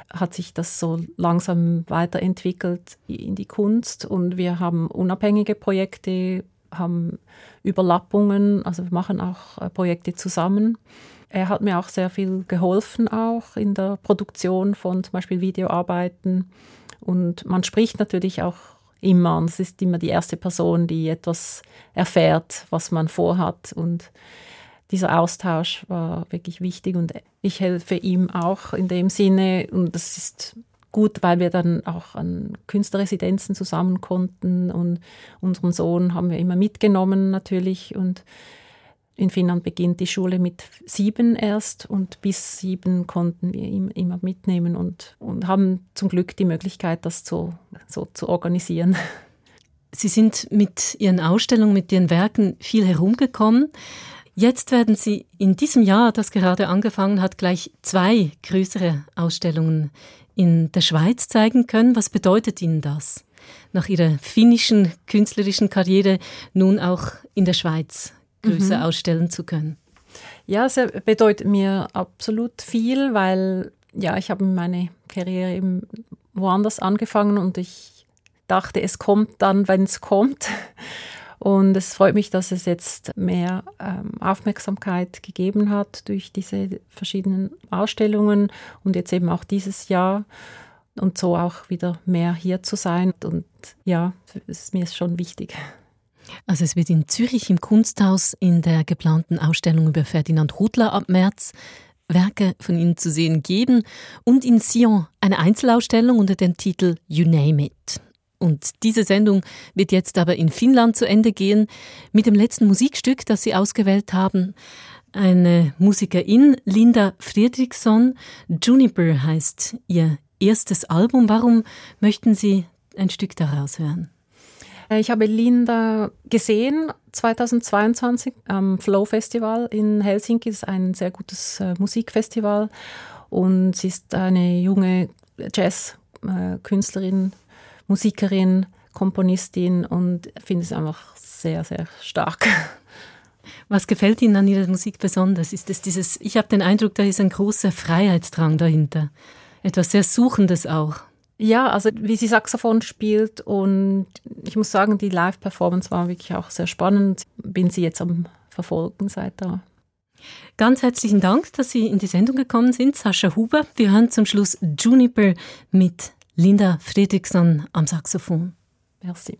hat sich das so langsam weiterentwickelt in die Kunst und wir haben unabhängige Projekte haben Überlappungen, also wir machen auch äh, Projekte zusammen. Er hat mir auch sehr viel geholfen, auch in der Produktion von zum Beispiel Videoarbeiten. Und man spricht natürlich auch immer, und es ist immer die erste Person, die etwas erfährt, was man vorhat. Und dieser Austausch war wirklich wichtig und ich helfe ihm auch in dem Sinne und das ist gut, weil wir dann auch an Künstlerresidenzen zusammen konnten und unseren Sohn haben wir immer mitgenommen natürlich und in Finnland beginnt die Schule mit sieben erst und bis sieben konnten wir ihn immer mitnehmen und, und haben zum Glück die Möglichkeit, das so, so zu organisieren. Sie sind mit Ihren Ausstellungen, mit Ihren Werken viel herumgekommen. Jetzt werden Sie in diesem Jahr, das gerade angefangen hat, gleich zwei größere Ausstellungen in der Schweiz zeigen können. Was bedeutet Ihnen das, nach Ihrer finnischen künstlerischen Karriere nun auch in der Schweiz größer mhm. ausstellen zu können? Ja, es bedeutet mir absolut viel, weil ja, ich habe meine Karriere eben woanders angefangen und ich dachte, es kommt dann, wenn es kommt. Und es freut mich, dass es jetzt mehr ähm, Aufmerksamkeit gegeben hat durch diese verschiedenen Ausstellungen und jetzt eben auch dieses Jahr und so auch wieder mehr hier zu sein. Und ja, ist mir schon wichtig. Also es wird in Zürich im Kunsthaus in der geplanten Ausstellung über Ferdinand Rudler ab März Werke von Ihnen zu sehen geben und in Sion eine Einzelausstellung unter dem Titel You Name It. Und diese Sendung wird jetzt aber in Finnland zu Ende gehen mit dem letzten Musikstück, das Sie ausgewählt haben. Eine Musikerin, Linda Friedrichsson. Juniper heißt ihr erstes Album. Warum möchten Sie ein Stück daraus hören? Äh, ich habe Linda gesehen 2022 am Flow Festival in Helsinki. Das ist ein sehr gutes äh, Musikfestival und sie ist eine junge Jazzkünstlerin, Musikerin, Komponistin und finde es einfach sehr, sehr stark. Was gefällt Ihnen an Ihrer Musik besonders? Ist es dieses, ich habe den Eindruck, da ist ein großer Freiheitsdrang dahinter. Etwas sehr Suchendes auch. Ja, also wie sie Saxophon spielt und ich muss sagen, die Live-Performance war wirklich auch sehr spannend. Bin sie jetzt am Verfolgen seit da. Ganz herzlichen Dank, dass Sie in die Sendung gekommen sind, Sascha Huber. Wir hören zum Schluss Juniper mit Linda Fredriksson am Saxophon. Merci.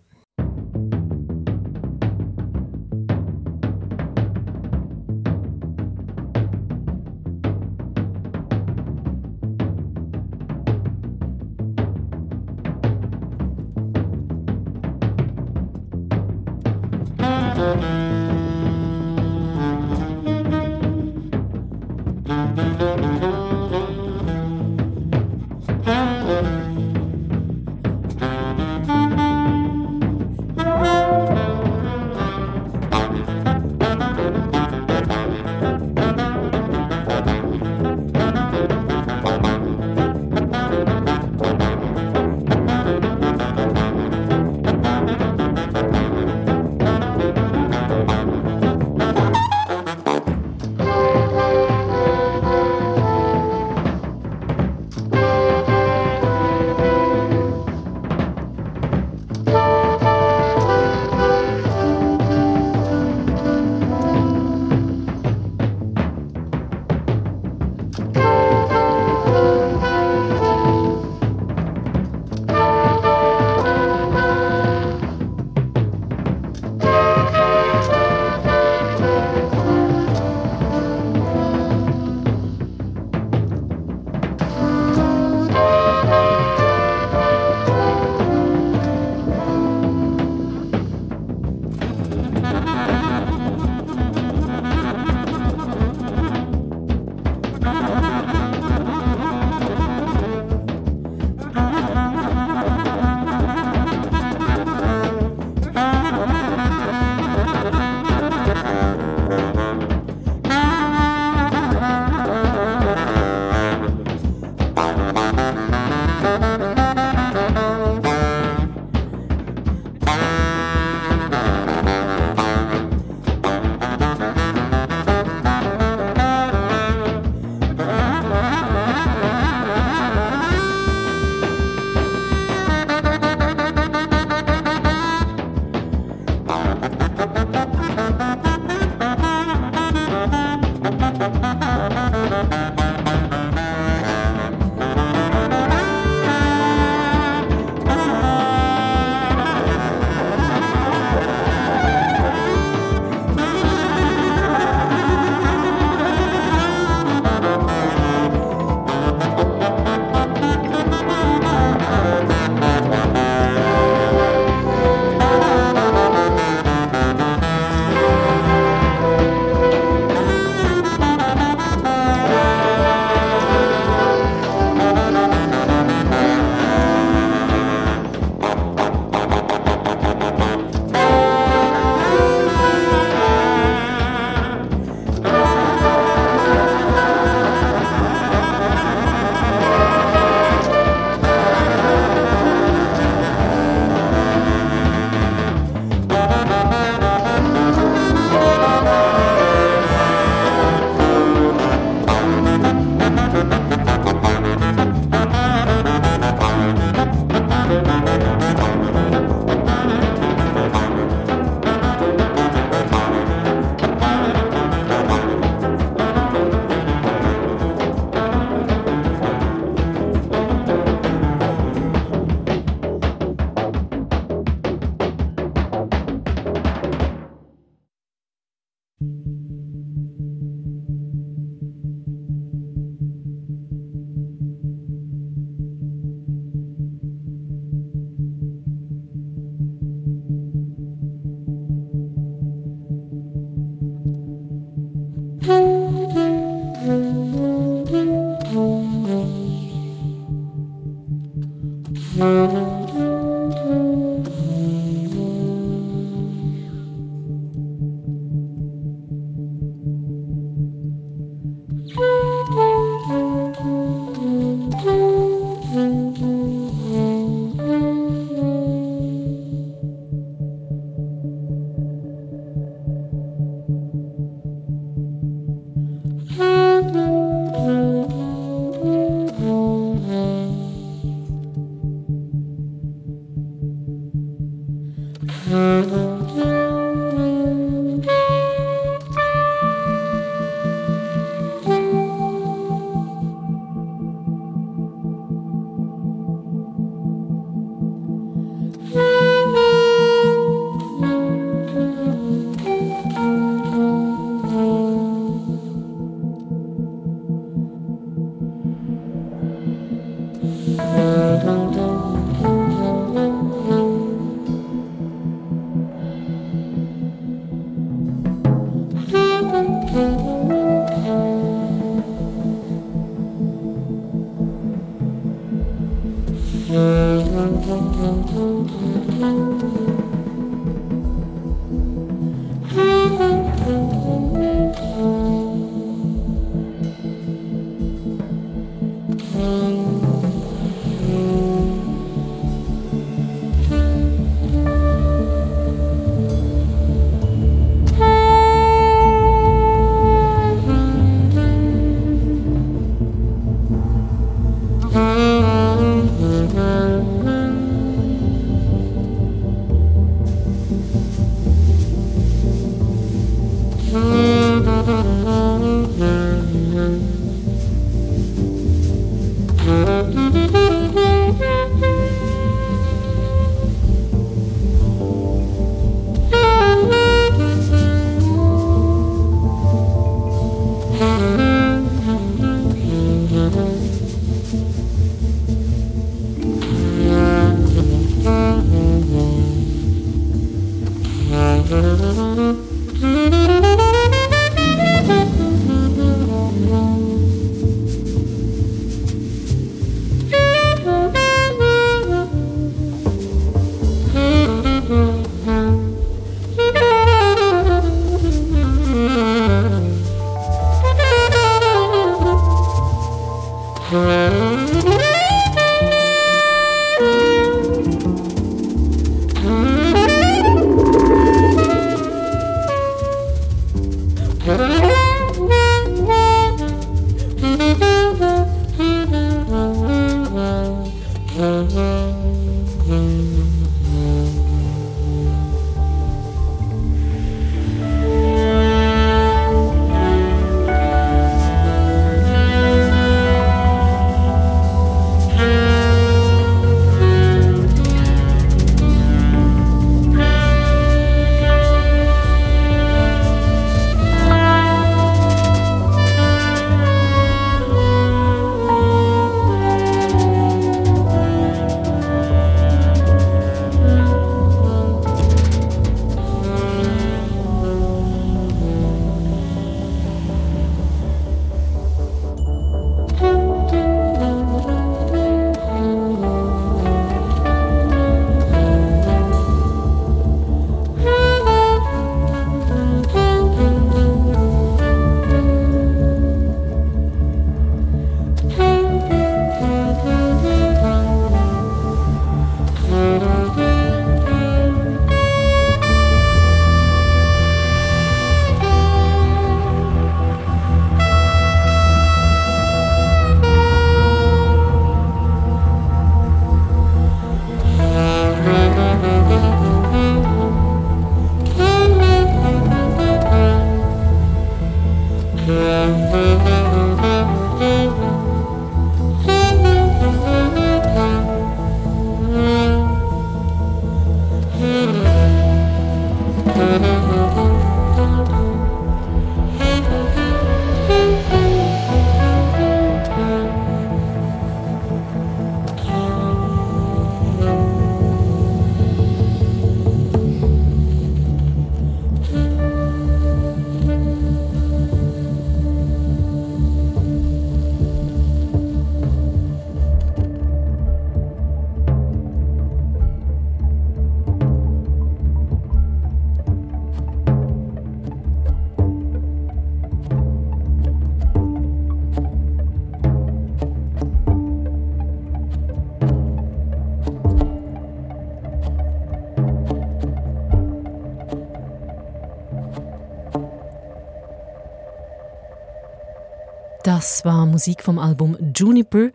Musik vom Album Juniper,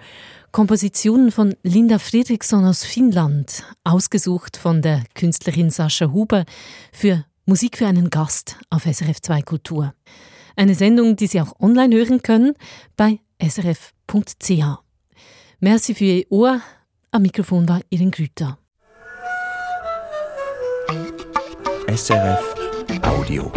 Kompositionen von Linda Fredriksson aus Finnland, ausgesucht von der Künstlerin Sascha Huber für Musik für einen Gast auf SRF 2 Kultur. Eine Sendung, die Sie auch online hören können bei srf.ch. Merci für Ihr Ohr. Am Mikrofon war Irin Grüter. SRF Audio.